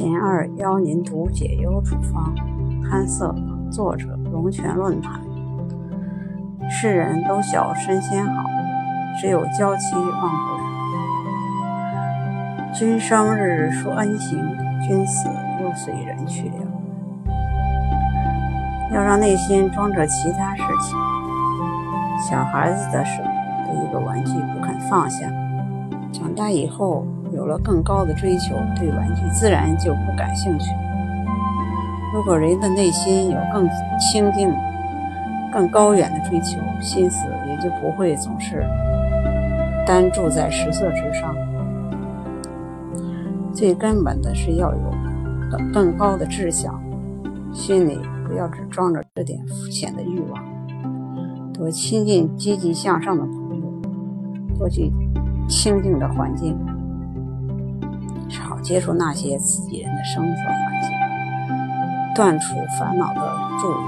贤二邀您读解忧处方，堪色作者龙泉论坛。世人都晓身先好，只有娇妻忘不了。君生日说恩情，君死又随人去了。要让内心装着其他事情，小孩子的手的一个玩具不肯放下，长大以后。有了更高的追求，对玩具自然就不感兴趣。如果人的内心有更清净、更高远的追求，心思也就不会总是单注在食色之上。最根本的是要有更高的志向，心里不要只装着这点肤浅的欲望，多亲近积极向上的朋友，多去清静的环境。少接触那些刺激人的生活环境，断除烦恼的助缘。